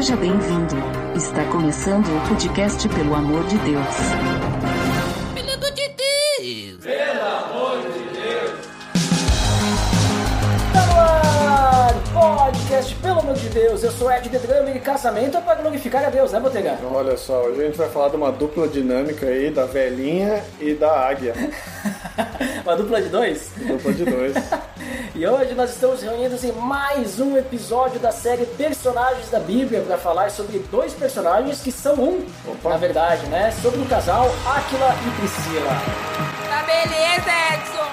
Seja bem-vindo. Está começando o podcast Pelo Amor de Deus. Pelo amor de Deus! Tá no ar, podcast, pelo amor de Deus, eu sou Ed Drummer e casamento é para glorificar a Deus, né, Botega? Olha só, hoje a gente vai falar de uma dupla dinâmica aí, da velhinha e da águia. Uma dupla de dois? Dupla de dois. E hoje nós estamos reunidos em mais um episódio da série Personagens da Bíblia para falar sobre dois personagens que são um, Opa. na verdade, né? Sobre o casal Áquila e Priscila. Tá beleza, Edson!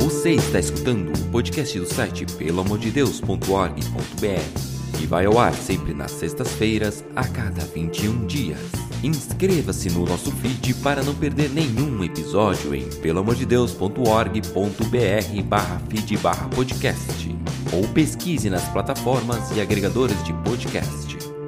Você está escutando o podcast do site peloamordedeus.org.br e vai ao ar sempre nas sextas-feiras, a cada 21 dias. Inscreva-se no nosso feed para não perder nenhum episódio em peloamordedeus.org.br barra feed barra podcast ou pesquise nas plataformas e agregadores de podcast.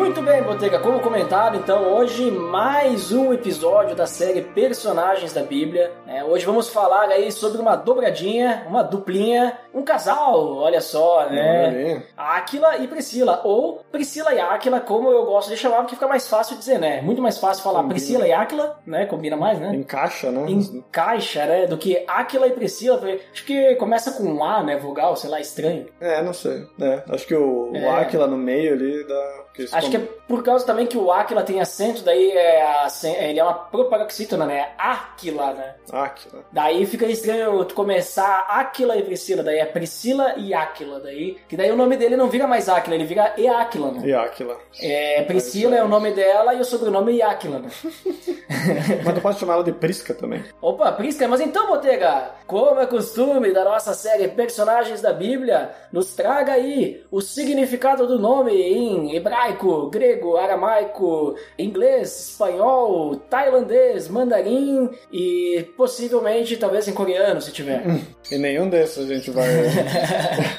Muito bem, Botega, como comentado, então hoje mais um episódio da série Personagens da Bíblia. É, hoje vamos falar aí sobre uma dobradinha, uma duplinha, um casal, olha só, né? Áquila e Priscila, ou Priscila e Áquila, como eu gosto de chamar, porque fica mais fácil dizer, né? Muito mais fácil falar Combina. Priscila e Áquila, né? Combina mais, né? Encaixa, né? Encaixa, né? Do que Áquila e Priscila. porque Acho que começa com um A, né? Vogal, sei lá, estranho. É, não sei. É, acho que o, É. o Aquila no meio ali dá. Que Acho que com- é por causa também que o Áquila tem acento, daí é ele é uma proparoxítona, né? Áquila, né? Aquila. Daí fica estranho tu começar Áquila e Priscila, daí é Priscila e Áquila, daí. Que daí o nome dele não vira mais Áquila, ele vira Eáquila, né? E Aquila. É, Priscila é o nome dela e o sobrenome é Áquila, né? Mas tu pode chamar ela de Prisca também. Opa, Prisca, mas então, Botega, como é costume da nossa série Personagens da Bíblia, nos traga aí o significado do nome em hebraico, grego, aramaico, inglês, espanhol, tailandês, mandarim e possivelmente talvez em coreano, se tiver. E nenhum desses a gente vai.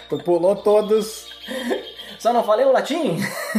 tu pulou todos. Só não falei o latim?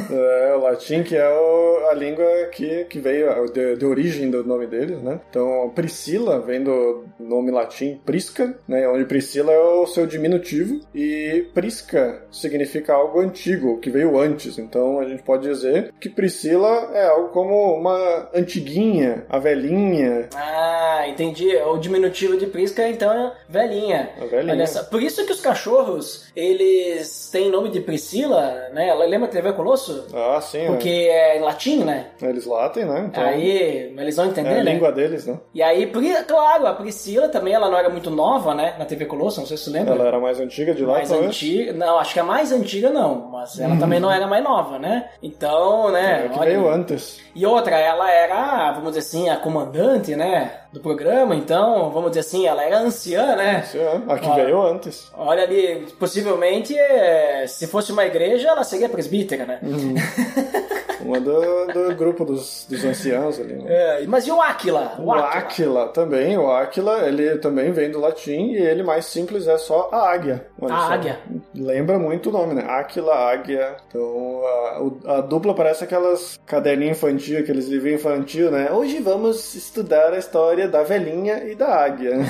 É, o latim, que é o- a língua que, que veio de, de origem do nome deles, né? Então, Priscila vem do nome latim Prisca, né? Onde Priscila é o seu diminutivo. E Prisca significa algo antigo, que veio antes. Então, a gente pode dizer que Priscila é algo como uma antiguinha, a velhinha. Ah, entendi. O diminutivo de Prisca, então, é velhinha. A velhinha. Por isso que os cachorros, eles têm nome de Priscila, né? Lembra TV Colosso? Ah, sim, Porque é em latim, né? né? Eles latem, né? Então, Aí, eles vão entender, é a né? língua deles, né? E aí, claro, a Priscila também, ela não era muito nova, né? Na TV Colosso, não sei se você lembra. Ela era mais antiga de lá, mais talvez. antiga. Não, acho que a mais antiga não, mas ela também não era mais nova, né? Então, né? É, que olha- veio antes. E outra, ela era, vamos dizer assim, a comandante, né? Do programa, então, vamos dizer assim, ela era anciã, né? Sim, é. A que Ó. veio antes. Olha ali, possivelmente, é, se fosse uma igreja, ela seria presbítera, né? Uhum. Uma do, do grupo dos, dos anciãos ali. Né? É, mas e o Áquila? O Áquila também, o Áquila, ele também vem do latim e ele mais simples é só a águia. Olha A só. águia. Lembra muito o nome, né? Áquila, águia. Então a, o- a dupla parece aquelas caderninhos infantil, aqueles livros infantil, né? Hoje vamos estudar a história da velhinha e da águia.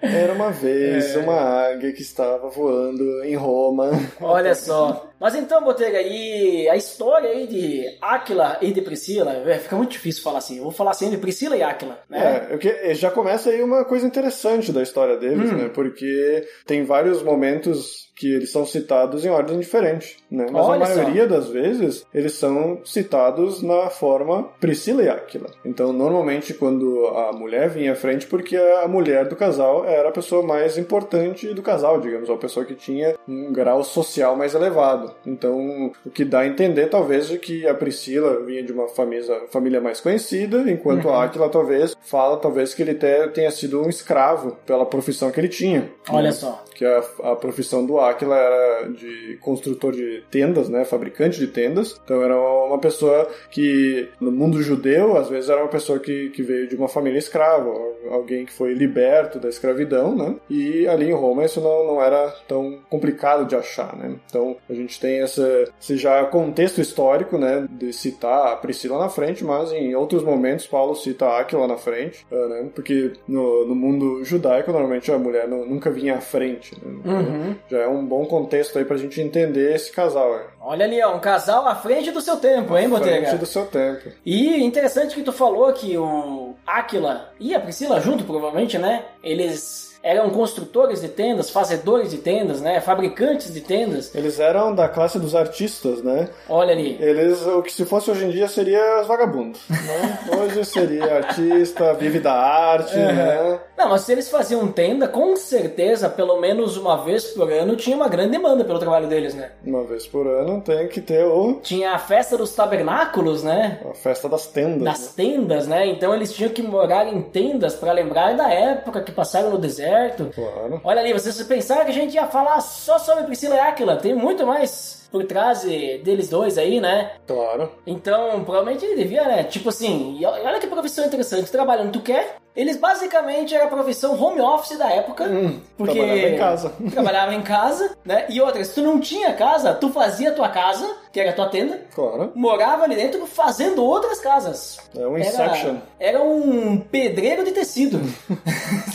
Era uma vez É. uma águia que estava voando em Roma. Olha só. Mas então, Botega, e a história aí de Áquila e de Priscila, é, fica muito difícil falar assim. Eu vou falar sempre Priscila e Áquila, né? É, que- já começa aí uma coisa interessante da história deles, Hum. né? Porque tem vários momentos que eles são citados em ordem diferente, né? Mas Olha a só. maioria das vezes eles são citados na forma Priscila e Áquila. Então, normalmente quando a mulher vinha à frente, porque a mulher do casal era a pessoa mais importante do casal, digamos, ou a pessoa que tinha um grau social mais elevado. Então, o que dá a entender talvez de que a Priscila vinha de uma família, família mais conhecida, enquanto Uhum. a Áquila talvez fala talvez que ele te- tenha sido um escravo pela profissão que ele tinha. Olha né? só. Que a, a profissão do Aquila era de construtor de tendas, né, fabricante de tendas. Então era uma pessoa que no mundo judeu, às vezes era uma pessoa que, que veio de uma família escrava, alguém que foi liberto da escravidão, né? E ali em Roma isso não, não era tão complicado de achar, né? Então a gente tem essa, esse já contexto histórico, né, de citar a Priscila na frente, mas em outros momentos Paulo cita Aquila na frente, né? Porque no, no mundo judaico normalmente a mulher não, nunca vinha à frente, né? Uhum. Já é um bom contexto aí pra gente entender esse casal, né? Olha ali, ó, um casal à frente do seu tempo, hein, Botega? Frente do seu tempo. E interessante que tu falou que o Aquila e a Priscila junto, provavelmente, né? Eles eram construtores de tendas, fazedores de tendas, né? Fabricantes de tendas. Eles eram da classe dos artistas, né? Olha ali. Eles, o que se fosse hoje em dia seria os vagabundos, né? Hoje seria artista, vive da arte, né? Não, mas se eles faziam tenda, com certeza, pelo menos uma vez por ano, tinha uma grande demanda pelo trabalho deles, né? Uma vez por ano tem que ter o, Tinha a festa dos tabernáculos, né? a festa das tendas. Das né? tendas, né? Então eles tinham que morar em tendas para lembrar da época que passaram no deserto. Claro. Olha ali, vocês pensaram que a gente ia falar só sobre Priscila e Aquila? Tem muito mais por trás de- deles dois aí, né? Claro. Então, provavelmente ele devia, né? Tipo assim, olha que profissão interessante. Trabalhando tu quer? Eles basicamente era a profissão home office da época. porque Hum, trabalhava em casa. trabalhava em casa, né? E outra, se tu não tinha casa, tu fazia a tua casa, que era a tua tenda, Claro. morava ali dentro fazendo outras casas. É um Inception. Era, era um pedreiro de tecido.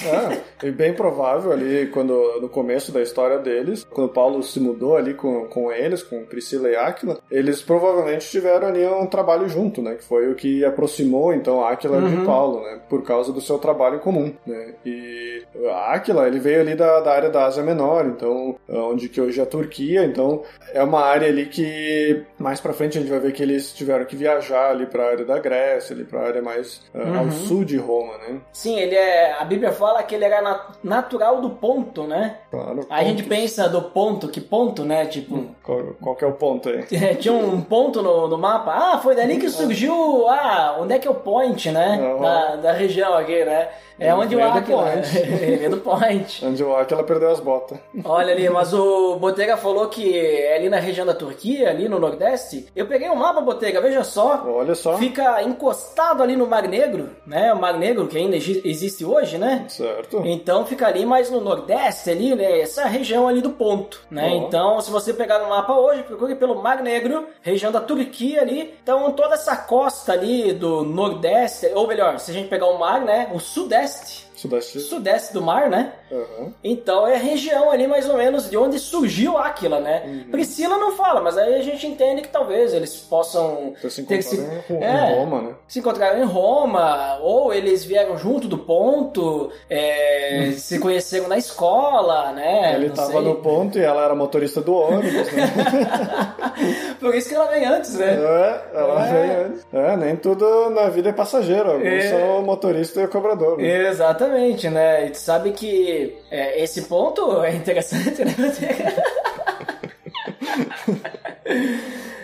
É, e bem provável ali, quando no começo da história deles, quando Paulo se mudou ali com, com eles, com Priscila e Áquila, eles provavelmente tiveram ali um trabalho junto, né? Que foi o que aproximou então Áquila Uhum. de Paulo, né? Por causa do seu trabalho comum, né? E Áquila, ele veio ali da, da área da Ásia Menor, então, onde que hoje é a Turquia, então é uma área ali que mais pra frente a gente vai ver que eles tiveram que viajar ali pra área da Grécia, ali pra área mais ah, ao sul de Roma, né? Sim, ele é. A Bíblia fala que ele era na- natural do ponto, né? Claro. Aí a gente pontos. pensa do ponto, que ponto, né? Tipo, Qual, qual que é o ponto aí? é, tinha um ponto no, no mapa. Ah, foi dali que surgiu. Ah, onde é que é o point, né? Uhum. Da, da região aqui, né? É onde o Aquila. Ele é do point. Onde o Aquila perdeu as botas. Olha ali, mas o Botega falou que é ali na região da Turquia, ali no Nordeste. Eu peguei o mapa, Botega, veja só. Olha só. Fica encostado ali no Mar Negro, né? O Mar Negro que ainda exi- existe hoje, né? Certo. Então fica ali mais no Nordeste, ali, né? Essa região ali do ponto, né? Ó. Então, se você pegar no mapa hoje, procure pelo Mar Negro, região da Turquia ali. Então, toda essa costa ali do Nordeste, ou melhor, se a gente pegar o mar, né? O Sudeste. Sudeste. Sudeste do mar, né? Aham. Então é a região ali mais ou menos de onde surgiu Aquila, né? Uhum. Priscila não fala, mas aí a gente entende que talvez eles possam Ter se ter se, em, é, em Roma, né? se encontraram em Roma, ou eles vieram junto do ponto, é, se conheceram na escola, né? Ele Não tava sei. no ponto e ela era motorista do ônibus, né? Por isso que ela vem antes, né? é, ela É. veio antes. É, nem tudo na vida é passageiro. Alguns É. são o motorista e o cobrador. Né? Exatamente, né? E tu sabe que é, esse ponto é interessante, né?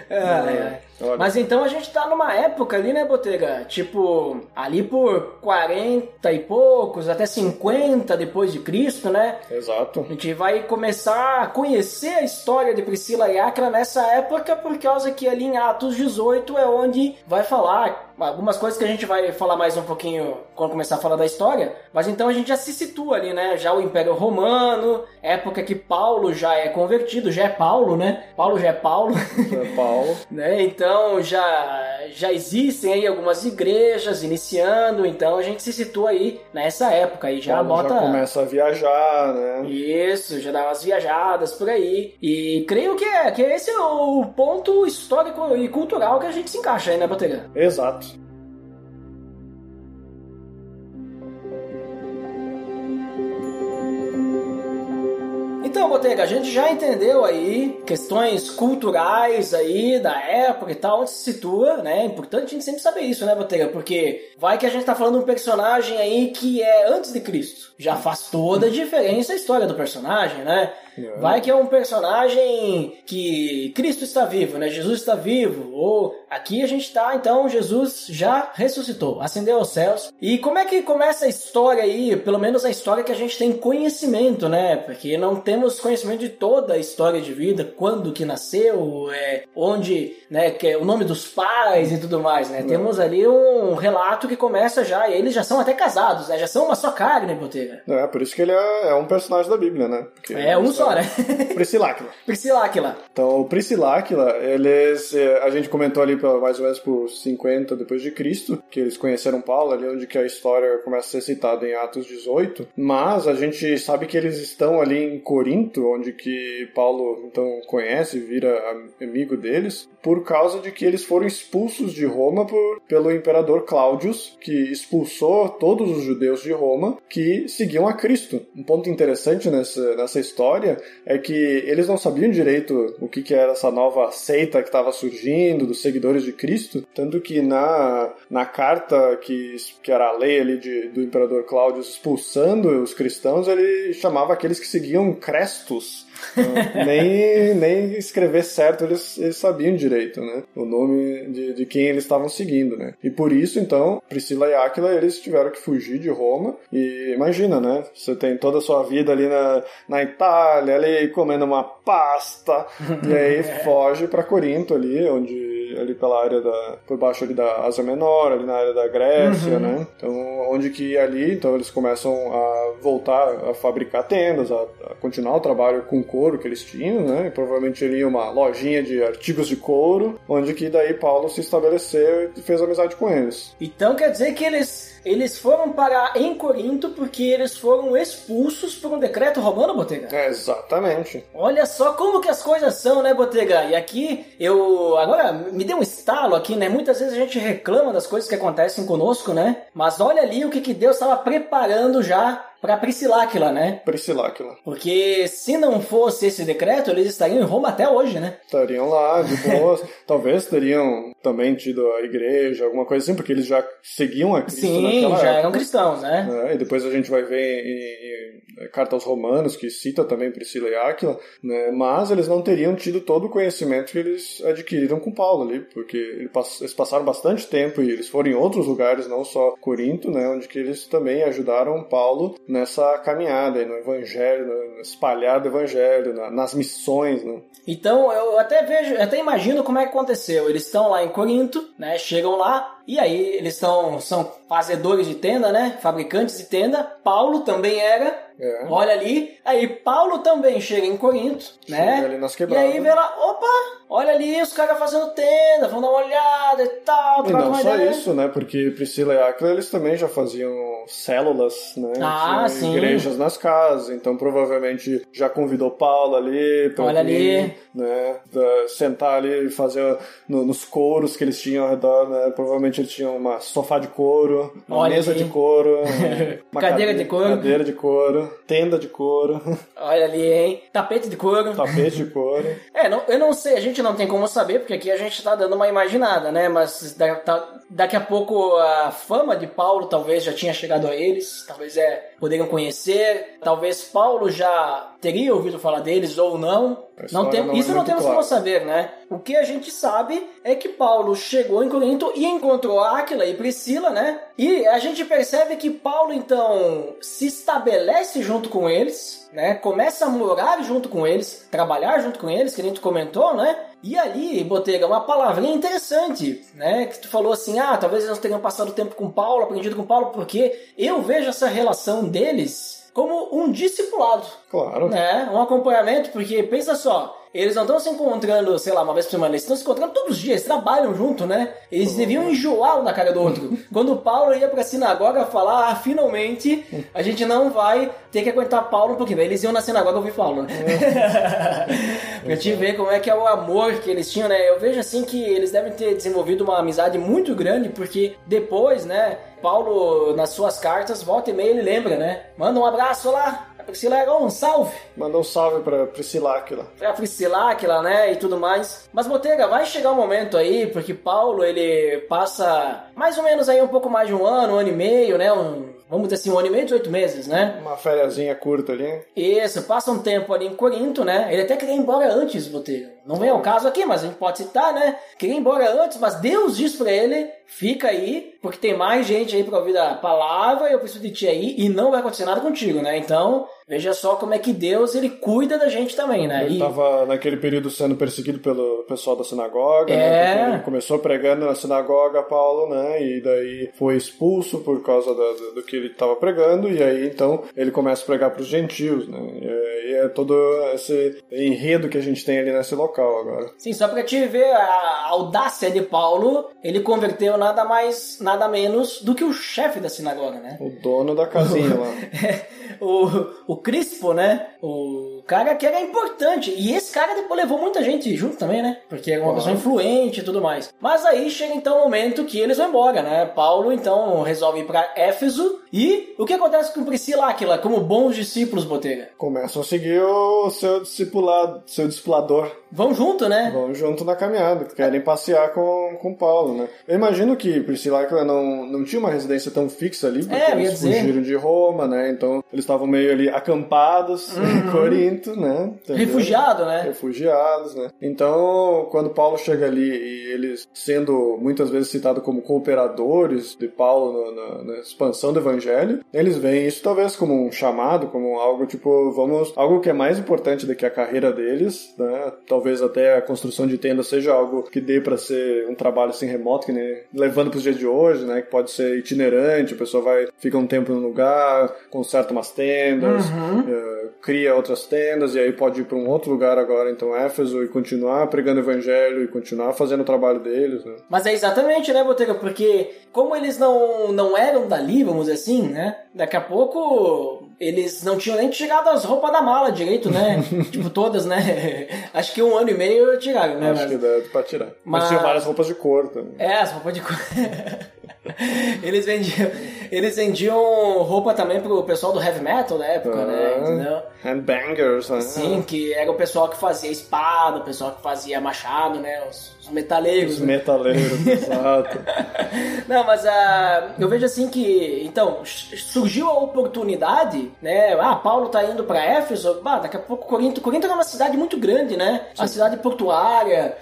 Ai, ai. Olha. Mas então a gente tá numa época ali, né, Botega? Tipo, ali por 40 e poucos, até 50 depois de Cristo, né? Exato. A gente vai começar a conhecer a história de Priscila e Acra nessa época, por causa que ali em Atos 18 é onde vai falar algumas coisas que a gente vai falar mais um pouquinho quando começar a falar da história. Mas então a gente já se situa ali, né? Já o Império Romano, época que Paulo já é convertido, já é Paulo, né? Paulo já é Paulo. É Paulo. né? Então já, já existem aí algumas igrejas iniciando, então a gente se situa aí nessa época aí, já bota. já começa a viajar, né? Isso, já dá umas viajadas por aí. E creio que é, que esse é o ponto histórico e cultural que a gente se encaixa aí, né, Botega? Exato. Então, Botega, a gente já entendeu aí questões culturais aí da época e tal, onde se situa, né? É importante a gente sempre saber isso, né, Botega? Porque vai que a gente tá falando de um personagem aí que é antes de Cristo. Já faz toda a diferença a história do personagem, né? Vai que é um personagem que Cristo está vivo, né? Jesus está vivo. Ou aqui a gente tá, então Jesus já ressuscitou, ascendeu aos céus. E como é que começa a história aí? Pelo menos a história que a gente tem conhecimento, né? Porque não temos conhecimento de toda a história de vida, quando que nasceu, é, onde, né? Que é o nome dos pais e tudo mais, né? Temos ali um relato que começa já. Eles já são até casados, né? Já são uma só carne, Botega. É, por isso que ele é, é um personagem da Bíblia, né? Porque É um só, né? Prisciláquila. Prisciláquila. Então, o Prisciláquila, eles, eh, a gente comentou ali pela- mais ou menos por 50 depois de Cristo, que eles conheceram Paulo, ali onde que a história começa a ser citada em Atos 18, mas a gente sabe que eles estão ali em Corinto, onde que Paulo então conhece, vira am- amigo deles, por causa de que eles foram expulsos de Roma por, pelo imperador Cláudios, que expulsou todos os judeus de Roma que seguiam a Cristo. Um ponto interessante nessa, nessa história é que eles não sabiam direito o que, que era essa nova seita que estava surgindo, dos seguidores de Cristo, tanto que na, na carta que, que era a lei ali de, do imperador Cláudio expulsando os cristãos, ele chamava aqueles que seguiam Crestos. Então, nem, nem escrever certo eles, eles sabiam direito, né? O nome de, de quem eles estavam seguindo, né? E por isso, então, Priscila e Áquila, eles tiveram que fugir de Roma. E imagina, né? Você tem toda a sua vida ali na, na Itália, ali comendo uma pasta, e aí foge para Corinto ali, onde ali pela área da por baixo ali da Ásia Menor, ali na área da Grécia, né? Então, onde que ali, então eles começam a voltar a fabricar tendas, a, a continuar o trabalho com couro que eles tinham, né? E provavelmente ali uma lojinha de artigos de couro, onde que daí Paulo se estabeleceu e fez amizade com eles. Então quer dizer que eles, eles foram parar em Corinto porque eles foram expulsos por um decreto romano, Botega? É, exatamente. Olha só como que as coisas são, né, Botega? E aqui eu. Agora me deu um estalo aqui, né? Muitas vezes a gente reclama das coisas que acontecem conosco, né? Mas olha ali o que, que Deus estava preparando já para Prisciláquila, né? Prisciláquila. Porque se não fosse esse decreto, eles estariam em Roma até hoje, né? Estariam lá, de boas. Talvez teriam também tido a igreja, alguma coisa assim, porque eles já seguiam a Cristo Sim, já época. eram cristãos, né? né? E depois a gente vai ver em, em, em Carta aos Romanos, que cita também Priscila e Áquila, né? mas eles não teriam tido todo o conhecimento que eles adquiriram com Paulo ali, porque eles passaram bastante tempo e eles foram em outros lugares, não só Corinto, né? onde que eles também ajudaram Paulo nessa caminhada, no evangelho, no espalhar do evangelho, na- nas missões. Né? Então eu até vejo, até imagino como é que aconteceu. Eles estão lá em Corinto, né? Chegam lá e aí eles são, são fazedores de tenda, né? Fabricantes de tenda. Paulo também era. É. Olha ali. Aí Paulo também chega em Corinto, né? Chega ali nas e aí vê lá, opa, olha ali os caras fazendo tenda, vão dar uma olhada e tal. E não só ideia. isso, né? Porque Priscila e Áquila, eles também já faziam células, né? Ah, Tinha sim. igrejas nas casas, então provavelmente já convidou Paulo ali pra Olha vir, ali. né? sentar ali e fazer no- nos couros que eles tinham ao redor, né? Provavelmente eles tinham uma sofá de couro, uma Olha mesa ali. de couro, uma Cadeira cade- de couro. cadeira de couro, tenda de couro, Olha ali, hein? Tapete de couro. tapete de couro. É, não- eu não sei, a gente não tem como saber, porque aqui a gente tá dando uma imaginada, né? Mas da- tá- daqui a pouco a fama de Paulo talvez já tinha chegado a eles, talvez é, poderiam conhecer, talvez Paulo já teria ouvido falar deles ou não. Não tem, não é isso não muito temos clara. como saber, né? O que a gente sabe é que Paulo chegou em Corinto e encontrou Áquila e Priscila, né? E a gente percebe que Paulo então se estabelece junto com eles, né? Começa a morar junto com eles, trabalhar junto com eles, que a gente comentou, né? E ali, Botega, uma palavrinha interessante, né? Que tu falou assim, ah, talvez eles não tenham passado tempo com Paulo, aprendido com Paulo, porque eu vejo essa relação deles como um discipulado Claro. né? Um acompanhamento, porque pensa só, eles não estão se encontrando, sei lá, uma vez por semana, eles estão se encontrando todos os dias, eles trabalham junto, né? Eles deviam enjoar um da cara do outro. Quando Paulo ia pra sinagoga falar, ah, finalmente a gente não vai ter que aguentar Paulo um pouquinho. Eles iam na sinagoga ouvir Paulo, né? pra te ver como é que é o amor que eles tinham, né? Eu vejo assim que eles devem ter desenvolvido uma amizade muito grande, porque depois, né, Paulo, nas suas cartas, volta e meia ele lembra, né? Manda um abraço lá. Priscila era um salve Manda um salve pra Priscila Áquila. pra Priscila, aquela, né, e tudo mais. Mas, Botega, vai chegar um momento aí, porque Paulo, ele passa mais ou menos aí um pouco mais de um ano, um ano e meio, né, um- vamos dizer assim, um ano e meio, 18 meses, né? Uma fériazinha curta ali. Isso, passa um tempo ali em Corinto, né? Ele até queria ir embora antes, Botelho. Não vem ao caso aqui, mas a gente pode citar, né? Queria ir embora antes, mas Deus diz pra ele, fica aí, porque tem mais gente aí pra ouvir a palavra, eu preciso de ti aí, e não vai acontecer nada contigo, né? Então, veja só como é que Deus, ele cuida da gente também, né? Ele E- estava naquele período sendo perseguido pelo pessoal da sinagoga, É. né? Ele começou pregando na sinagoga, Paulo, né? E daí foi expulso por causa do, do que ele estava pregando, e aí então ele começa a pregar para os gentios, né? E é, e é todo esse enredo que a gente tem ali nesse local agora. Sim, só pra te ver a audácia de Paulo, ele converteu nada mais, nada menos do que o chefe da sinagoga, né? O dono da casinha lá. O, o Crispo, né? O cara que era importante. E esse cara depois levou muita gente junto também, né? Porque era uma pessoa influente e tudo mais. Mas aí chega então o momento que eles vão embora, né? Paulo então resolve ir pra Éfeso. E o que acontece com Priscila Áquila, como bons discípulos, Botega? Começam a seguir o seu discipulado, seu discipulador. Vão junto, né? Vão junto na caminhada, que querem passear com, com Paulo, né? Eu imagino que Priscila Áquila não, não tinha uma residência tão fixa ali, porque É, eles fugiram de Roma, né? Então eles estavam meio ali acampados em Corinto, né? Entendeu? Refugiado, né? Refugiados, né? Então, quando Paulo chega ali e eles sendo muitas vezes citados como cooperadores de Paulo no- na, na expansão do evangelho, eles veem isso talvez como um chamado, como algo tipo, vamos, algo que é mais importante do que a carreira deles, né? Talvez até a construção de tendas seja algo que dê para ser um trabalho assim remoto, que nem levando para os dias de hoje, né? Que pode ser itinerante, a pessoa vai fica um tempo num lugar, conserta umas tendas, eh, cria outras tendas e aí pode ir para um outro lugar agora, então Éfeso, e continuar pregando o evangelho e continuar fazendo o trabalho deles, né? Mas é exatamente, né, Botega? Porque como eles não, não eram dali, vamos dizer assim, né? Daqui a pouco eles não tinham nem tirado as roupas da mala direito, né? tipo, todas, né? Acho que um ano e meio tiraram, né? Acho mas- que dá pra tirar. Mas, Mas- tinha várias roupas de cor também. É, as roupas de cor. eles vendiam, eles vendiam roupa também pro pessoal do heavy metal da época, né? Ah, Handbangers, né? Sim, que era o pessoal que fazia espada, o pessoal que fazia machado, né? Os, os metaleiros. Os né? metaleiros, exato. Não, mas ah, eu vejo assim que, então, surgiu a oportunidade, né? Ah, Paulo tá indo pra Éfeso, bah, daqui a pouco Corinto. Corinto era uma cidade muito grande, né? Uma cidade portuária.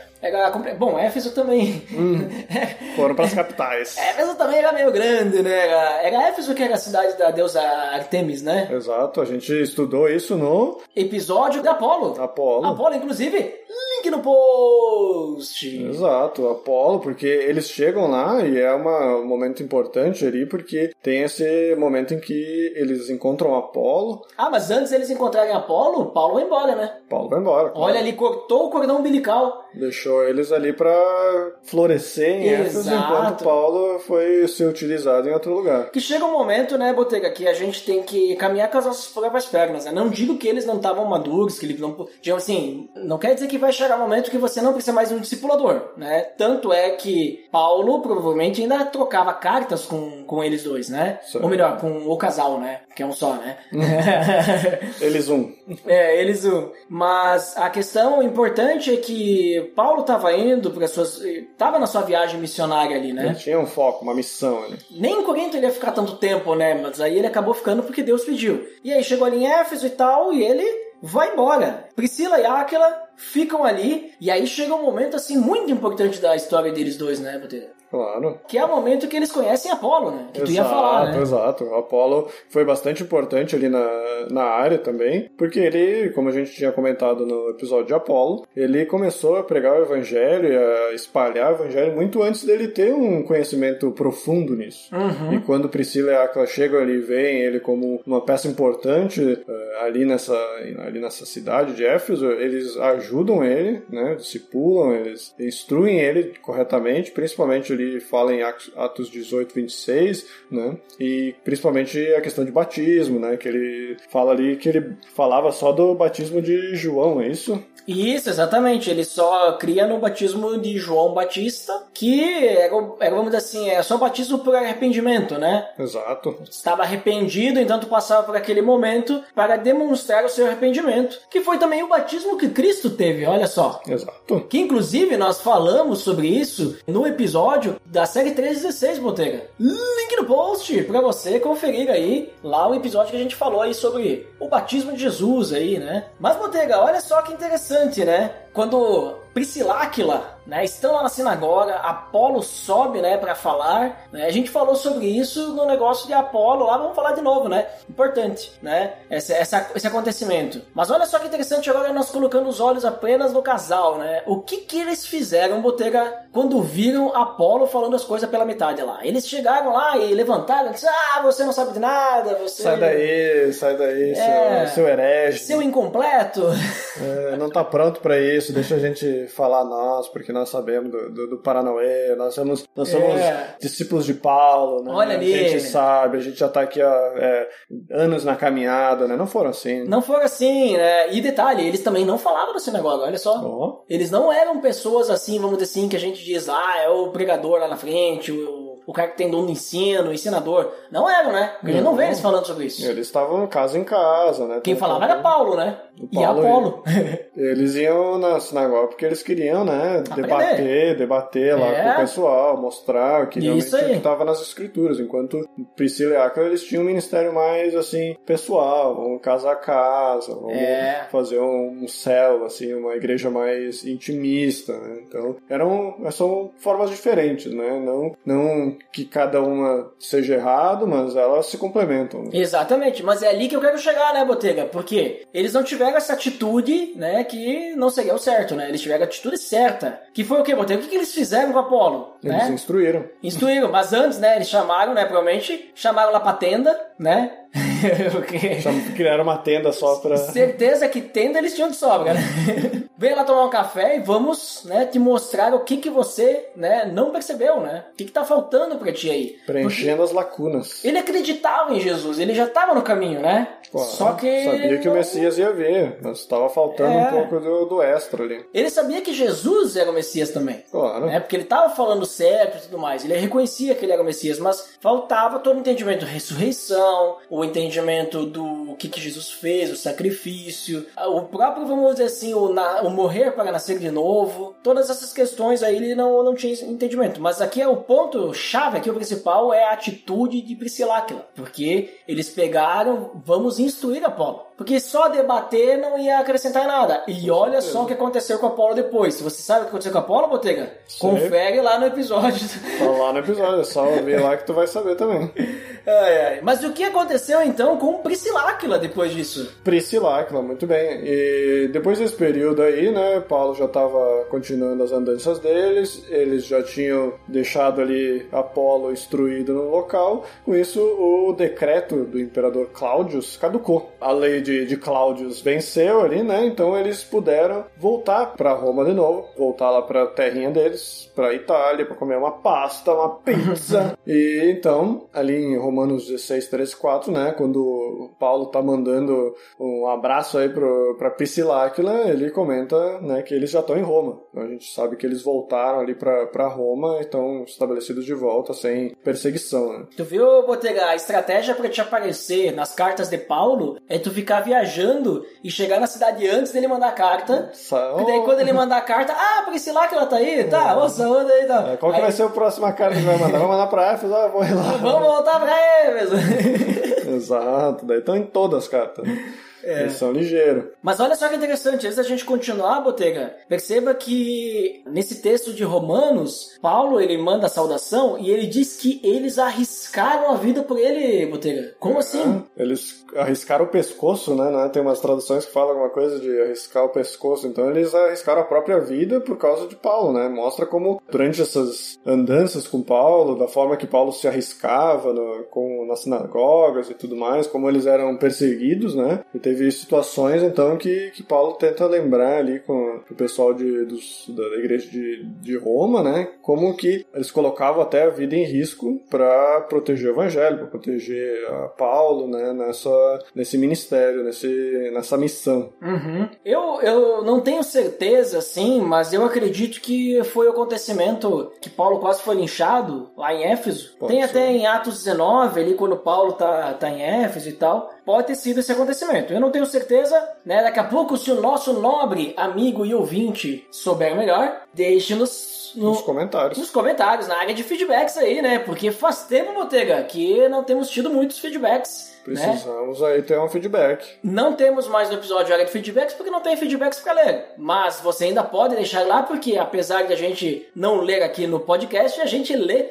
Compre- bom, Éfeso também. Foram pras capitais. Éfeso também era meio grande, né? Era, era Éfeso que era a cidade da deusa Artemis, né? Exato, a gente estudou isso no Episódio de Apolo. Apolo. Apolo, inclusive, link no post. Exato, Apolo, porque eles chegam lá e é uma- um momento importante ali, porque tem esse momento em que eles encontram Apolo, Ah, mas antes eles encontrarem Apolo, Paulo vai embora, né? Paulo vai embora. claro. Olha ali, cortou o cordão umbilical. Deixou eles ali pra florescer em Éfeso, enquanto Paulo foi ser utilizado em outro lugar. Que chega um momento, né, Botega, que a gente tem que caminhar com as nossas próprias pernas, né? Não digo que eles não estavam maduros, que eles não... Digamos assim, não quer dizer que vai chegar um momento que você não precisa mais de um discipulador, né? Tanto é que Paulo provavelmente ainda trocava cartas com, com eles dois, né? Certo. Ou melhor, com o casal, né? Que é um só, né? Eles um. É, eles um. Mas a questão importante é que Paulo estava indo para suas. Tava na sua viagem missionária ali, né? Ele tinha um foco, uma missão ali. Nem em Corinto ele ia ficar tanto tempo, né? Mas aí ele acabou ficando porque Deus pediu. E aí chegou ali em Éfeso e tal, e ele vai embora. Priscila e Áquila ficam ali, e aí chega um momento assim muito importante da história deles dois, né, Botelho? Claro. Que é o momento que eles conhecem Apolo, né? Que tu ia falar, né? Exato, o Apolo foi bastante importante ali na, na área também, porque ele, como a gente tinha comentado no episódio de Apolo, ele começou a pregar o evangelho, e a espalhar o evangelho muito antes dele ter um conhecimento profundo nisso. Uhum. E quando Priscila e Aquila chegam ali e veem ele como uma peça importante eh, ali, nessa, ali nessa cidade de Éfeso, eles ajudam ele, né, discipulam, eles instruem ele corretamente, principalmente ele fala em Atos- Atos 18, 26, né, e principalmente a questão de batismo, né, que ele fala ali que ele falava só do batismo de João, é isso? Isso, exatamente. Ele só cria no batismo de João Batista, que era, o- era, vamos dizer assim, é só batismo por arrependimento, né? Exato. Estava arrependido, então tu passava por aquele momento para demonstrar o seu arrependimento, que foi também o batismo que Cristo teve, olha só. Exato. Que inclusive nós falamos sobre isso no episódio da série 316, Botega. Link no post pra você conferir aí lá o episódio que a gente falou aí sobre o batismo de Jesus aí, né? Mas Botega, olha só que interessante, né? Quando Prisciláquila, né, estão lá na sinagoga, Apolo sobe, né, para falar, né, a gente falou sobre isso no negócio de Apolo, lá vamos falar de novo, né, importante, né, esse, essa, esse acontecimento. Mas olha só que interessante agora nós colocando os olhos apenas no casal, né, o que que eles fizeram, Botega, quando viram Apolo falando as coisas pela metade lá? Eles chegaram lá e levantaram, e disseram, ah, você não sabe de nada, você... Sai daí, sai daí, É. seu, seu herege. Seu incompleto. É, não tá pronto pra isso, deixa a gente falar nós, porque nós sabemos do, do, do Paranauê, nós somos, nós somos É. discípulos de Paulo, né? Olha ali. A gente sabe, a gente já tá aqui há é, anos na caminhada, né? Não foram assim. Não foi assim, né? E detalhe, eles também não falavam da sinagoga, olha só. Ó, Eles não eram pessoas assim, vamos dizer assim, que a gente diz, ah, é o pregador lá na frente, o, o cara que tem dom de ensino, o ensinador. Não eram, né? Porque a gente não vê eles falando sobre isso. eles estavam casa em casa, né? Quem falava era Paulo, né? O E Paulo Apolo. Eles iam na sinagoga porque eles queriam, né, debater, debater lá É. com o pessoal, mostrar o que realmente aí. estava nas escrituras. Enquanto Priscila e Áquila, eles tinham um ministério mais, assim, pessoal, vamos casa a casa, vamos É. fazer um, um céu, assim, uma igreja mais intimista, né? Então, eram, são formas diferentes, né? Não, não que cada uma seja errado, mas elas se complementam. né? Exatamente, mas é ali que eu quero chegar, né, Botega? Porque eles não tiveram essa atitude, né, que não seria o certo, né? Eles tiveram a atitude certa. Que foi o que, Botega? O que, que eles fizeram com Apolo? Eles né? instruíram. Instruíram, mas antes, né, eles chamaram, né, provavelmente, chamaram lá pra tenda, né? Porque... Cham- Criaram uma tenda só pra... Certeza que tenda eles tinham de sobra, né? Vem lá tomar um café e vamos, né, te mostrar o que que você, né, não percebeu, né? O que que tá faltando pra ti aí. Preenchendo as lacunas. Ele acreditava em Jesus, ele já estava no caminho, né? Só que Sabia que o Messias ia vir, mas estava faltando É. um pouco do, do extra ali. Ele sabia que Jesus era o Messias também. Claro. Né? Porque ele estava falando certo e tudo mais. Ele reconhecia que ele era o Messias, mas faltava todo o entendimento da ressurreição, o entendimento do que, que Jesus fez, o sacrifício, o próprio, vamos dizer assim, o, na- o morrer para nascer de novo. Todas essas questões aí ele não, não tinha entendimento. Mas aqui é o ponto chave, aqui o principal é a atitude de Prisciláquila. Porque eles pegaram, vamos instruir Apolo. Porque só debater não ia acrescentar nada. E olha só o que aconteceu com Apolo depois. Se você sabe o que aconteceu com Apolo, Botega, Sei. confere lá no episódio. Tá lá no episódio, é só ver lá que tu vai saber também. Ai, ai. Mas o que aconteceu então com Prisciláquila depois disso? Priscila muito bem. E depois desse período aí, né, Paulo já estava continuando as andanças deles, eles já tinham deixado ali Apolo instruído no local. Com isso, o decreto do imperador Cláudius caducou. A lei de, de Cláudius venceu ali, né? Então eles puderam voltar para Roma de novo, voltar lá para a terrinha deles, para Itália, para comer uma pasta, uma pizza. e então, ali em Romanos 16, 3, 4, né, quando Paulo tá mandando um abraço aí pro, pra Priscila Áquila, ele comenta, né, que eles já estão em Roma. Então a gente sabe que eles voltaram ali pra Roma e estão estabelecidos de volta sem perseguição, né. Tu viu, Botega, a estratégia pra te aparecer nas cartas de Paulo é tu ficar viajando e chegar na cidade antes dele mandar a carta. Que daí quando ele mandar a carta, ah, Prisciláquila tá aí, tá, ô, saúde aí, tá. É, Qual que Aí, vai ser a próxima carta que vai mandar? Vai mandar pra Éfeso? Ah, vou ir lá. Vamos voltar pra Éfeso. Exato, daí estão em todas as cartas. né? É. Eles são ligeiros. Mas olha só que interessante, antes da gente continuar, Botega, perceba que nesse texto de Romanos, Paulo ele manda a saudação e ele diz que eles arriscaram a vida por ele, Botega. Como assim? Eles arriscaram o pescoço, né? né? Tem umas traduções que falam alguma coisa de arriscar o pescoço. Então eles arriscaram a própria vida por causa de Paulo, né? Mostra como durante essas andanças com Paulo, da forma que Paulo se arriscava no, com, nas sinagogas e tudo mais, como eles eram perseguidos, né? E teve situações, então, que, que Paulo tenta lembrar ali com o pessoal de, dos, da igreja de, de Roma, né? Como que eles colocavam até a vida em risco para proteger o evangelho, para proteger a Paulo, né? Nessa, nesse ministério, nesse, nessa missão. Uhum. Eu, eu não tenho certeza, assim, mas eu acredito que foi o acontecimento que Paulo quase foi linchado lá em Éfeso. Pode Tem ser. até em Atos 19, ali quando Paulo tá, tá em Éfeso e tal. Pode ter sido esse acontecimento. Eu não tenho certeza, né? Daqui a pouco, se o nosso nobre amigo e ouvinte souber melhor, deixe-nos no- Nos comentários. nos comentários, na área de feedbacks aí, né? Porque faz tempo, Botega, que não temos tido muitos feedbacks. Né? Precisamos aí ter um feedback. Não temos mais no episódio área de feedbacks porque não tem feedbacks para ler. Mas você ainda pode deixar lá porque apesar de a gente não ler aqui no podcast, a gente lê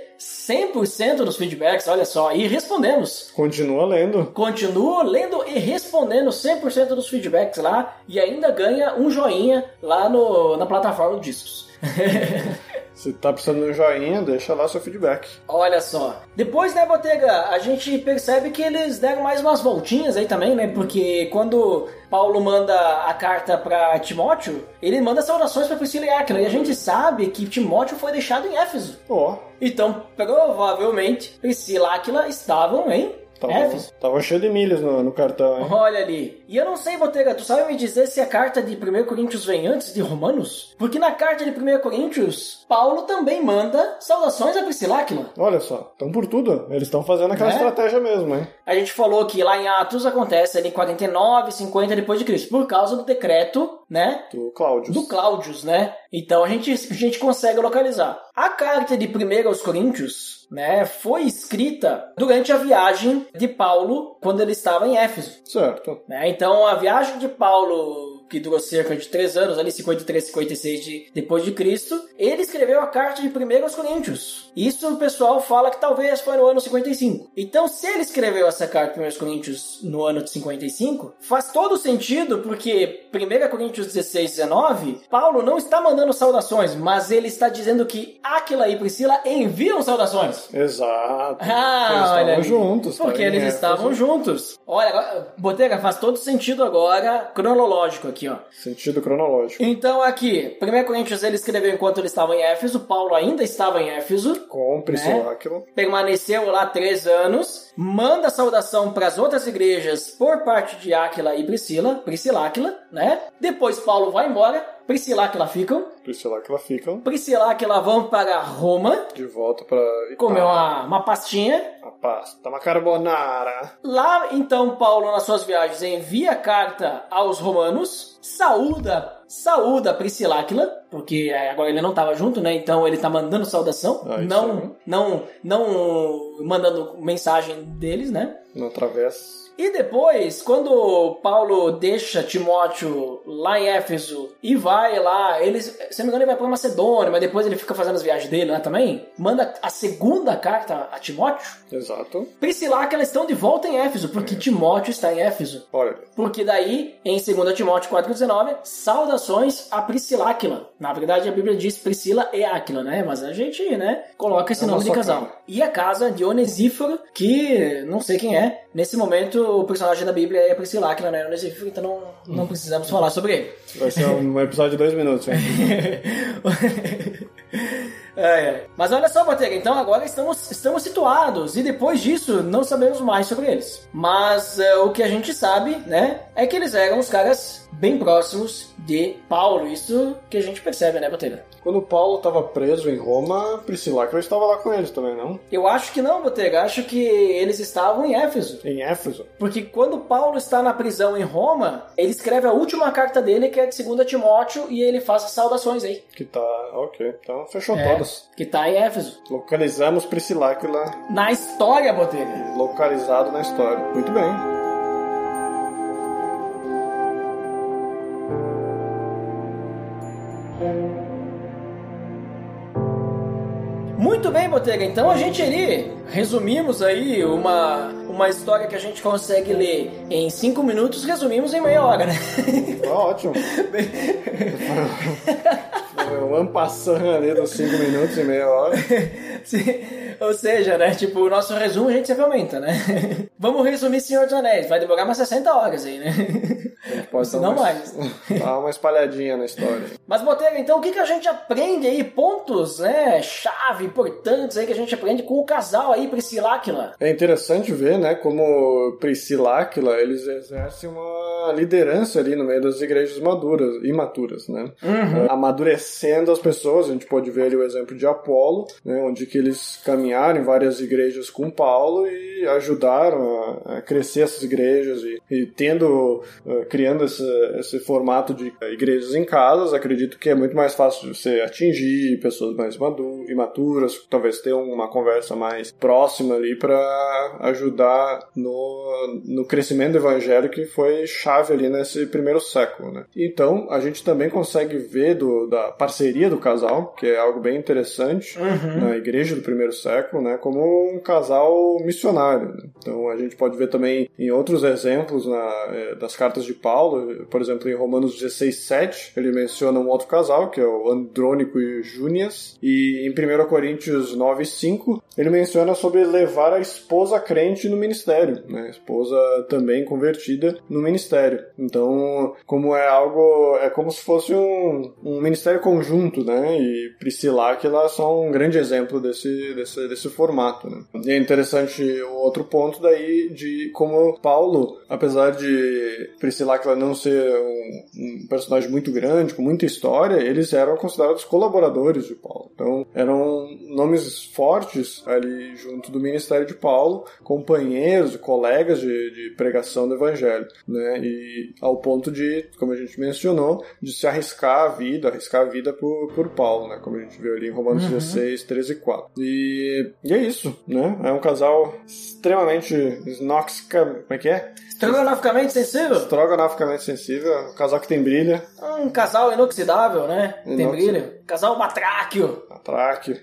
100% dos feedbacks, olha só, e respondemos. Continua lendo. Continuo lendo e respondendo 100% dos feedbacks lá e ainda ganha um joinha lá no, na plataforma do Discos. Se tá precisando de um joinha, deixa lá seu feedback. Olha só. Depois, né, Botega, a gente percebe que eles deram mais umas voltinhas aí também, né? Porque quando Paulo manda a carta pra Timóteo, ele manda saudações pra Priscila e Áquila. E a gente sabe que Timóteo foi deixado em Éfeso. Ó, Então, provavelmente, Priscila e Áquila estavam em tava, Éfeso. tava cheio de milhas no, no cartão, hein? Olha ali. E eu não sei, Botega, tu sabe me dizer se a carta de 1 Coríntios vem antes de Romanos? Porque na carta de 1 Coríntios, Paulo também manda saudações a Priscila Áquila. Olha só, estão por tudo. Eles estão fazendo aquela É? estratégia mesmo, hein? A gente falou que lá em Atos acontece ali em 49, 50 depois de Cristo, por causa do decreto, né? Do Cláudio. Do Cláudios, né? Então a gente, a gente consegue localizar. A carta de 1 aos Coríntios, né, foi escrita durante a viagem de Paulo quando ele estava em Éfeso. Certo. né? Então a viagem de Paulo, que durou cerca de três anos, ali 53, 56 de, depois de Cristo, ele escreveu a carta de 1 aos Coríntios. Isso o pessoal fala que talvez foi no ano 55. Então, se ele escreveu essa carta de 1 aos Coríntios no ano de 55, faz todo sentido, porque 1 Coríntios 16, 19, Paulo não está mandando saudações, mas ele está dizendo que Áquila e Priscila enviam saudações. Exato. Ah, eles estavam juntos. Porque tá em eles estavam juntos. Olha, Botega, faz todo sentido agora, cronológico aqui, ó. Sentido cronológico. Então aqui, 1 Coríntios ele escreveu enquanto ele estava em Éfeso, Paulo ainda estava em Éfeso, Com Né? Priscila Áquila. permaneceu lá três anos, manda saudação para as outras igrejas por parte de Áquila e Priscila, Priscila Áquila, né? Depois Paulo vai embora, Priscila e Áquila ficam, Priscila Áquila ficam Priscila e Áquila vão para Roma, de volta pra comer uma, uma pastinha, A pasta, uma carbonara. Lá, então, Paulo, nas suas viagens, envia carta aos romanos, saúda, saúda Priscila Áquila, porque é, agora ele não estava junto, né? Então ele tá mandando saudação, Ah, não, aí. não, não mandando mensagem deles, né? No travessa. E depois, quando Paulo deixa Timóteo lá em Éfeso e vai lá, ele, se não me engano, ele vai para Macedônia, mas depois ele fica fazendo as viagens dele lá também, manda a segunda carta a Timóteo. Exato. Priscila que elas estão de volta em Éfeso, porque Timóteo está em Éfeso. Olha, Porque daí, em 2 Timóteo 4,19, saudações a Prisciláquila. Na verdade, a Bíblia diz Priscila e Áquila, né? Mas a gente, né, coloca esse É nome de casal. cara. E a casa de Onesíforo, que não sei quem é. Nesse momento, o personagem da Bíblia é Priscila Áquila, né? Onesíforo, então não, não precisamos falar sobre ele. vai ser um episódio de dois minutos, hein? É, é. Mas olha só, Botega, então agora estamos, estamos situados e depois disso não sabemos mais sobre eles. Mas é, o que a gente sabe, né, é que eles eram os caras bem próximos de Paulo. Isso que a gente percebe, né, Botega? Quando Paulo estava preso em Roma, Priscila Áquila estava lá com eles também, não? Eu acho que não, Botega. Acho que eles estavam em Éfeso. Em Éfeso. Porque quando Paulo está na prisão em Roma, ele escreve a última carta dele, que é de 2 Timóteo, e ele faz as saudações aí. Que tá. Ok. Então fechou É, todas. Que tá em Éfeso. Localizamos Priscila Áquila Na história, Botega. localizado na história. Muito bem. Muito bem, Botega. Então a gente ali resumimos aí uma, uma história que a gente consegue ler em cinco minutos, resumimos em meia hora, né? Tá ótimo. Um ampassando ali dos 5 minutos e meia hora. Se- Ou seja, né? Tipo, o nosso resumo a gente sempre aumenta, né? Vamos resumir Senhor dos Anéis. Vai demorar umas 60 horas aí, né? Pode dar não uma, mais. dar uma espalhadinha na história. Mas, Botega, então o que, que a gente aprende aí? Pontos, né? Chave, importantes aí que a gente aprende com o casal aí, Priscila Áquila. É interessante ver, né, como Priscila Áquila, eles exercem uma liderança ali no meio das igrejas maduras, imaturas, né? Uhum. Amadurecendo as pessoas, a gente pode ver ali o exemplo de Apolo, né? Onde que eles caminharam em várias igrejas com Paulo e ajudaram a, crescer essas igrejas e, e tendo, uh, criando esse, esse formato de igrejas em casas, acredito que é muito mais fácil de você atingir pessoas mais maduras, imaturas, talvez ter uma conversa mais próxima ali para ajudar no, no crescimento do evangelho que foi chave ali nesse primeiro século, né? Então, a gente também consegue ver do, da parceria do casal, que é algo bem interessante Uhum. na igreja do primeiro século, né, como um casal missionário. Então a gente pode ver também em outros exemplos na, eh, das cartas de Paulo, por exemplo, em Romanos 16, 7, ele menciona um outro casal, que é o Andrônico e Júnias, e em 1 Coríntios 9, 5, ele menciona sobre levar a esposa crente no ministério, né, esposa também convertida no ministério. Então, como é algo, é como se fosse um, um ministério conjunto, né, e Priscila que elas são um grande exemplo desse, desse, desse formato, né. E é interessante o outro ponto daí de como Paulo, apesar de Priscila que ela não ser um, um personagem muito grande, com muita história, eles eram considerados colaboradores de Paulo. Então, eram nomes fortes ali junto do ministério de Paulo, companheiros, colegas de, de pregação do evangelho, né? E ao ponto de, como a gente mencionou, de se arriscar a vida, arriscar a vida por, por Paulo, né? Como a gente viu ali em Romanos 16, 13 e 4. E, e é isso, né? É um casal extremamente snoxica, como é que é? Estrogonoficamente sensível? Estrogonoficamente sensível, um casal que tem brilha, Um casal inoxidável, né? Tem brilho. Casal batráquio.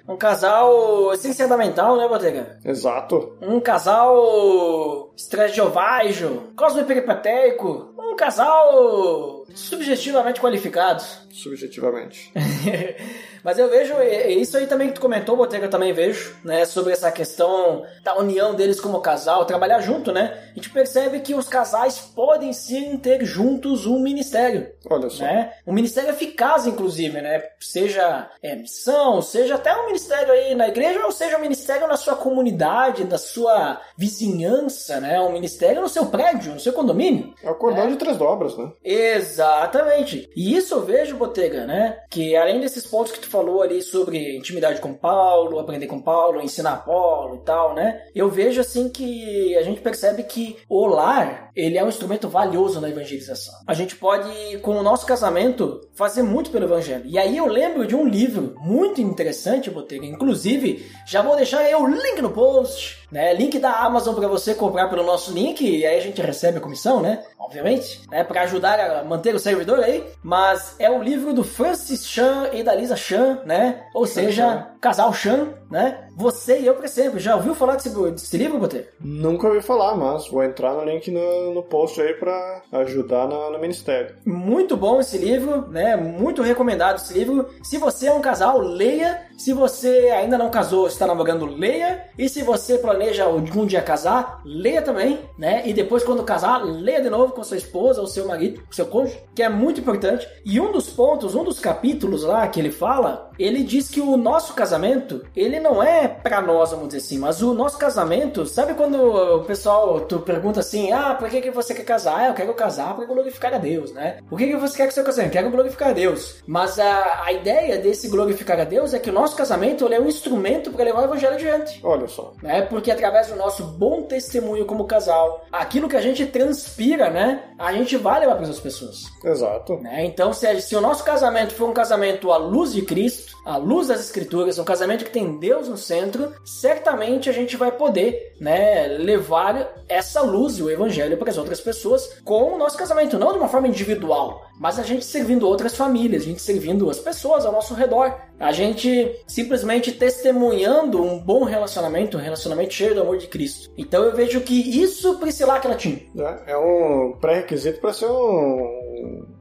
Um casal essenciamental, né, Botega? exato. Um casal estragiovaijo, cosmo-peripateico. Um casal subjetivamente qualificado. Subjetivamente. Mas eu vejo, isso aí também que tu comentou, Botega, eu também vejo, né, sobre essa questão da união deles como casal, trabalhar junto, né? A gente percebe que os casais podem sim ter juntos um ministério, Olha só. né? Um ministério eficaz, inclusive, né? Seja é, missão, seja até um ministério aí na igreja, ou seja um ministério na sua comunidade, na sua vizinhança, né? Um ministério no seu prédio, no seu condomínio. É o cordão de três dobras, né? Exatamente. E isso eu vejo, Botega, né? Que além desses pontos que tu falou ali sobre intimidade com Paulo, aprender com Paulo, ensinar Paulo e tal, né? Eu vejo assim que a gente percebe que o lar, ele é um instrumento valioso na evangelização. A gente pode, com o nosso casamento, fazer muito pelo evangelho. E aí eu lembro de um livro muito interessante, Botega. Inclusive, já vou deixar aí o link no post, né? Link da Amazon para você comprar pelo nosso link e aí a gente recebe a comissão, né? Obviamente, né? Para ajudar a manter o servidor aí. Mas é o livro do Francis Chan e da Lisa Chan, né? Ou seja, casal Chan, né? Você e eu para sempre. Já ouviu falar desse, desse livro, Botega? Nunca ouvi falar, mas vou entrar no link no, no post aí pra ajudar no, no ministério. Muito bom esse livro, né? Muito recomendado esse livro. Se você é um casal, leia. Se você ainda não casou, está namorando, leia. E se você planeja algum dia casar, leia também, né? E depois, quando casar, leia de novo com sua esposa ou seu marido, seu cônjuge, que é muito importante. E um dos pontos, um dos capítulos lá que ele fala, ele diz que o nosso casamento, ele não é pra nós, vamos dizer assim, mas o nosso casamento, sabe quando o pessoal, tu pergunta assim, ah, por que, que você quer casar? Ah, eu quero casar para glorificar a Deus, né? Por que, que você quer que seu casamento? Quero glorificar a Deus. Mas a, a ideia desse glorificar a Deus é que o nosso casamento ele é um instrumento para levar o evangelho adiante Olha só. né? Porque através do nosso bom testemunho como casal, aquilo que a gente transpira, né? A gente vai levar para as pessoas, Exato. né? Então, se, se o nosso casamento for um casamento à luz de Cristo, à luz das Escrituras, um casamento que tem Deus no centro, certamente a gente vai poder, né, levar essa luz e o Evangelho para as outras pessoas com o nosso casamento, não de uma forma individual, mas a gente servindo outras famílias, a gente servindo as pessoas ao nosso redor, a gente simplesmente testemunhando um bom relacionamento, um relacionamento cheio do amor de Cristo. Então eu vejo que isso Priscila que ela tinha. É, é um pré-requisito para ser um,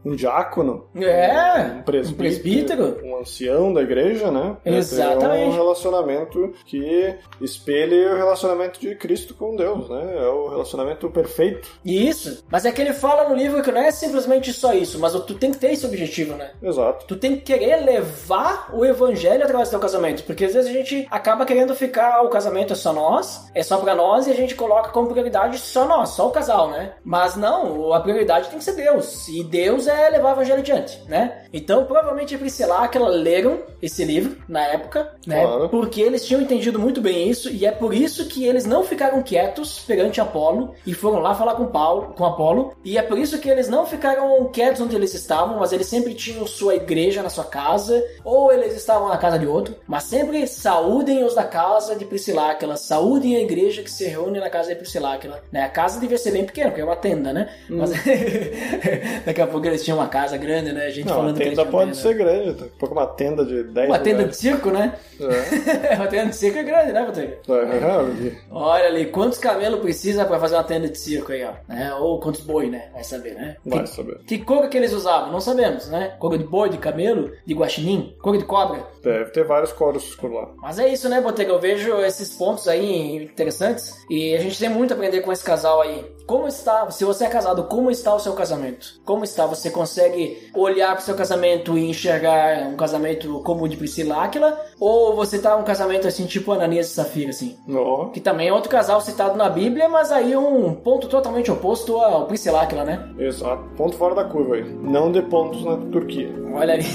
um diácono. É, um presbítero, um presbítero. um ancião da igreja, né? É Exatamente. um relacionamento que espelhe o relacionamento de Cristo com Deus, né? É o relacionamento perfeito. Isso. Mas é que ele fala no livro que não é simplesmente só isso, mas tu tem que ter esse objetivo, né? Exato. Tu tem que querer levar o evangelho através do teu casamento. Porque às vezes a gente acaba querendo ficar, o casamento é só nós, é só pra nós, e a gente coloca como prioridade só nós, só o casal, né? Mas não, a prioridade tem que ser Deus. E Deus é levar o evangelho adiante, né? Então, provavelmente a Priscila que ela leram esse livro na época, né? Claro. Porque eles tinham entendido muito bem isso, e é por isso que eles não ficaram quietos perante Apolo e foram lá falar com Paulo, com Apolo, e é por isso que eles não ficaram quietos onde eles estavam, mas eles sempre tinham sua igreja na sua casa, ou eles estavam na casa de outro, mas sempre saúdem os da casa de Prisciláquila, saúdem a igreja que se reúne na casa de Prisciláquila, né? A casa devia ser bem pequena, porque é uma tenda, né? Mas daqui a pouco eles tinham uma casa grande, né? A gente Não, a falando que eles tenda pode ser grande, daqui a pouco uma tenda de 10 Uma tenda de circo, né? É. uma tenda de circo é grande, né, Botelho? É, Olha ali, quantos camelos precisa pra fazer uma tenda de circo aí, ó. Né? Ou quantos boi, né? Vai saber, né? Vai que, saber. Que couro que eles usavam? Não sabemos, né? Couro de boi, de camelo, de guaxinim, couro de cobra. Deve ter vários coros por lá. Mas é isso, né, Botega? Eu vejo esses pontos aí interessantes e a gente tem muito a aprender com esse casal aí. Como está, se você é casado, como está o seu casamento? Como está? Você consegue olhar para o seu casamento e enxergar um casamento como o de Priscila Áquila? Ou você tá um casamento assim, tipo Ananias e Safira, assim? Ó, Que também é outro casal citado na Bíblia, mas aí um ponto totalmente oposto ao Priscila Áquila, né? exato. Ponto fora da curva aí. Não dê pontos na Turquia. Olha ali.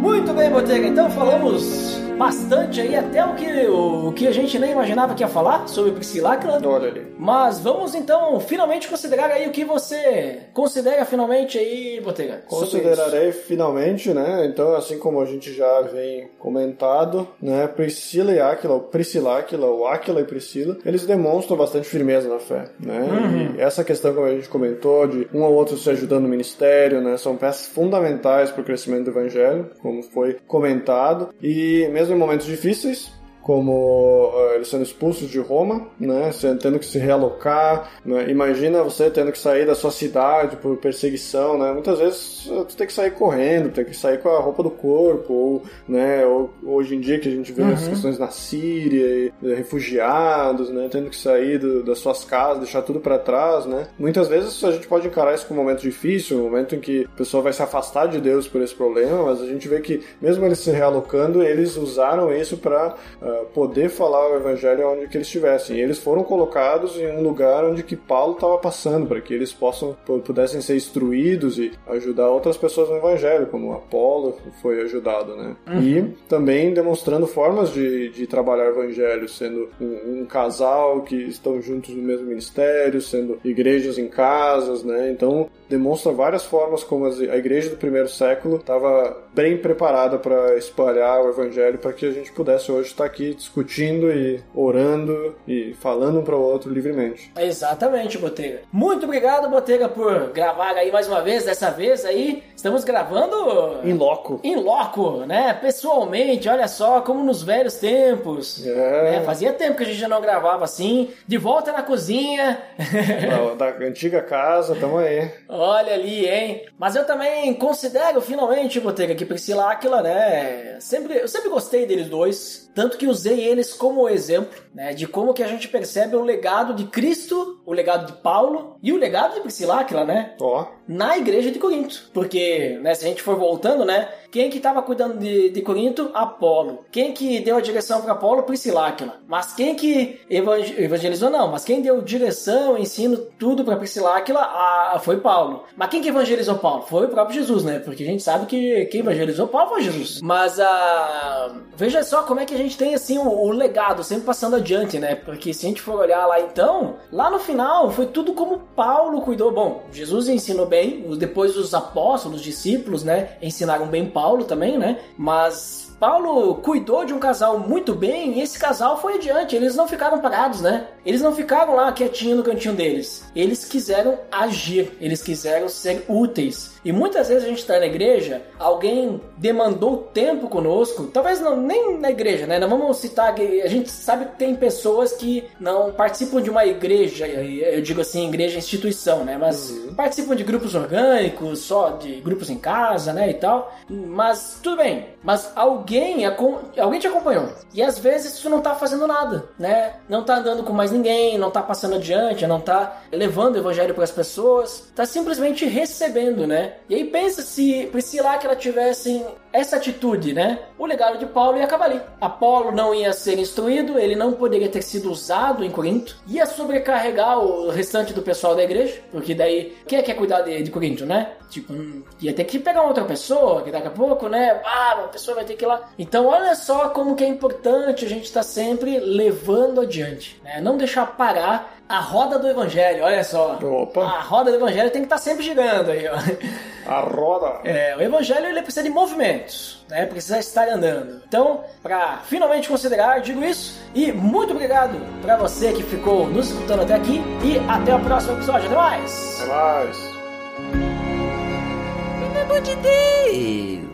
Muito bem, Botega. Então falamos bastante aí, até o que, o, que a gente nem imaginava que ia falar sobre Priscila Áquila. Olha ali. Mas vamos então finalmente considerar aí o que você considera finalmente aí, Botega. Considerarei finalmente, né? Então, assim como a gente já vem comentado, né? Priscila e Áquila, ou Priscila Áquila, ou Áquila e Priscila, eles demonstram bastante firmeza na fé, né? E essa questão, como a gente comentou, de um ao outro se ajudando no ministério, né? São peças fundamentais para o crescimento do evangelho, como foi comentado. E mesmo em momentos difíceis, como eles sendo expulsos de Roma, né, tendo que se realocar, né, imagina você tendo que sair da sua cidade por perseguição, né, muitas vezes tu tem que sair correndo, tem que sair com a roupa do corpo, ou, né, ou- hoje em dia que a gente vê as questões na Síria, e, eh, refugiados, né, tendo que sair do- das suas casas, deixar tudo para trás, né, muitas vezes a gente pode encarar isso como um momento difícil, um momento em que a pessoa vai se afastar de Deus por esse problema, mas a gente vê que mesmo eles se realocando, eles usaram isso para poder falar o evangelho onde que eles estivessem. E eles foram colocados em um lugar onde que Paulo estava passando, para que eles possam pu- pudessem ser instruídos e ajudar outras pessoas no evangelho, como Apolo foi ajudado, né? E também demonstrando formas de, de trabalhar o evangelho, sendo um, um casal que estão juntos no mesmo ministério, sendo igrejas em casas, né? Então demonstra várias formas como a igreja do primeiro século estava bem preparada para espalhar o evangelho para que a gente pudesse hoje estar aqui discutindo e orando e falando um para o outro livremente. Exatamente, Botega. Muito obrigado, Botega, por gravar aí mais uma vez. Dessa vez aí, estamos gravando Em loco. em loco, né? Pessoalmente, olha só, como nos velhos tempos. É. Né? Fazia tempo que a gente já não gravava assim. De volta na cozinha. Da, da antiga casa, tamo aí. Olha ali, hein? Mas eu também considero finalmente, Botega, que Priscila Áquila, né? Sempre, eu sempre gostei deles dois. Tanto que usei eles como exemplo, né? De como que a gente percebe o legado de Cristo, o legado de Paulo e o legado de Priscila Áquila, né? Ó, na igreja de Corinto. Porque, né, se a gente for voltando, né, quem que estava cuidando de, de Corinto? Apolo. Quem que deu a direção para Apolo? Prisciláquila. Mas quem que evang- evangelizou? Não, mas quem deu direção, ensino, tudo para Prisciláquila ah, foi Paulo. Mas quem que evangelizou Paulo? Foi o próprio Jesus, né? Porque a gente sabe que quem evangelizou Paulo foi Jesus. Mas ah, veja só como é que a gente tem assim o, o legado sempre passando adiante, né? Porque se a gente for olhar lá então, lá no final foi tudo como Paulo cuidou. Bom, Jesus ensinou bem, depois os apóstolos, os discípulos, né, ensinaram bem Paulo também, né? Mas Paulo cuidou de um casal muito bem e esse casal foi adiante. Eles não ficaram parados, né? Eles não ficaram lá quietinho no cantinho deles. Eles quiseram agir, eles quiseram ser úteis. E muitas vezes a gente está na igreja, alguém demandou tempo conosco, talvez não, nem na igreja, né? Não vamos citar que a gente sabe que tem pessoas que não participam de uma igreja, eu digo assim, igreja instituição, né? Mas participam de grupos orgânicos, só de grupos em casa, né? E tal. Mas tudo bem. Mas alguém alguém, alguém te acompanhou. E às vezes tu não tá fazendo nada, né? Não tá andando com mais ninguém, não tá passando adiante, não tá levando o evangelho para as pessoas, tá simplesmente recebendo, né? E aí pensa se Priscila que ela tivesse essa atitude, né? O legado de Paulo ia acabar ali. Apolo não ia ser instruído, ele não poderia ter sido usado em Corinto, ia sobrecarregar o restante do pessoal da igreja, porque daí quem é que quer cuidar de, de Corinto, né? Tipo, hum, ia ter que pegar outra pessoa, que daqui a pouco, né? Ah, uma pessoa vai ter que ir lá. Então, olha só como que é importante a gente estar tá sempre levando adiante, né? Não deixar parar a roda do evangelho, olha só. Opa. A roda do evangelho tem que estar tá sempre girando aí, ó. A roda. É, o evangelho ele precisa de movimentos, né? Precisa estar andando. Então, para finalmente considerar, digo isso e muito obrigado para você que ficou nos escutando até aqui e até o próximo episódio. Até mais. Até mais. Pelo amor de Deus.